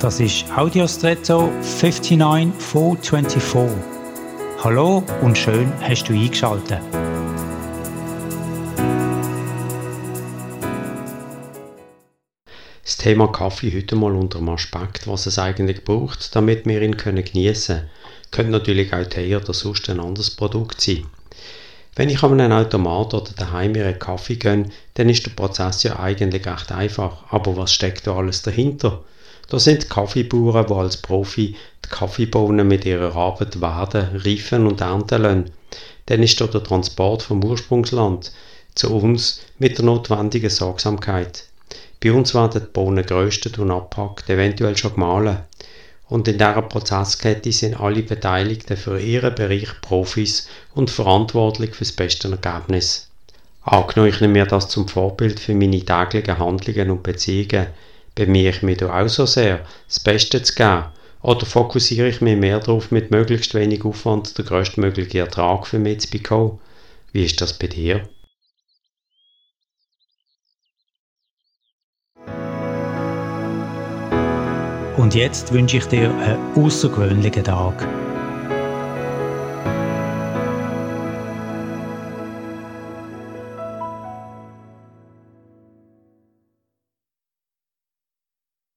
Das ist Audiostretto 59424. Hallo und schön hast du eingeschaltet. Das Thema Kaffee heute mal unter dem Aspekt, was es eigentlich braucht, damit wir ihn geniessen können. Könnte natürlich auch Tee oder sonst ein anderes Produkt sein. Wenn ich an einen Automat oder daheim mir einen Kaffee gönne, dann ist der Prozess ja eigentlich recht einfach. Aber was steckt da alles dahinter? Da sind Kaffeebauern, die als Profi die Kaffeebohnen mit ihrer Arbeit werden, reifen und ernten lassen. Dann ist da der Transport vom Ursprungsland zu uns mit der notwendigen Sorgsamkeit. Bei uns werden die Bohnen geröstet und abgepackt, eventuell schon gemahlen. Und in dieser Prozesskette sind alle Beteiligten für ihren Bereich Profis und verantwortlich für das beste Ergebnis. Angenommen, ich nehme mir das zum Vorbild für meine täglichen Handlungen und Beziehungen, bemühe ich mich da auch so sehr, das Beste zu geben? Oder fokussiere ich mich mehr darauf, mit möglichst wenig Aufwand den größtmöglichen Ertrag für mich zu bekommen? Wie ist das bei dir? Und jetzt wünsche ich dir einen außergewöhnlichen Tag.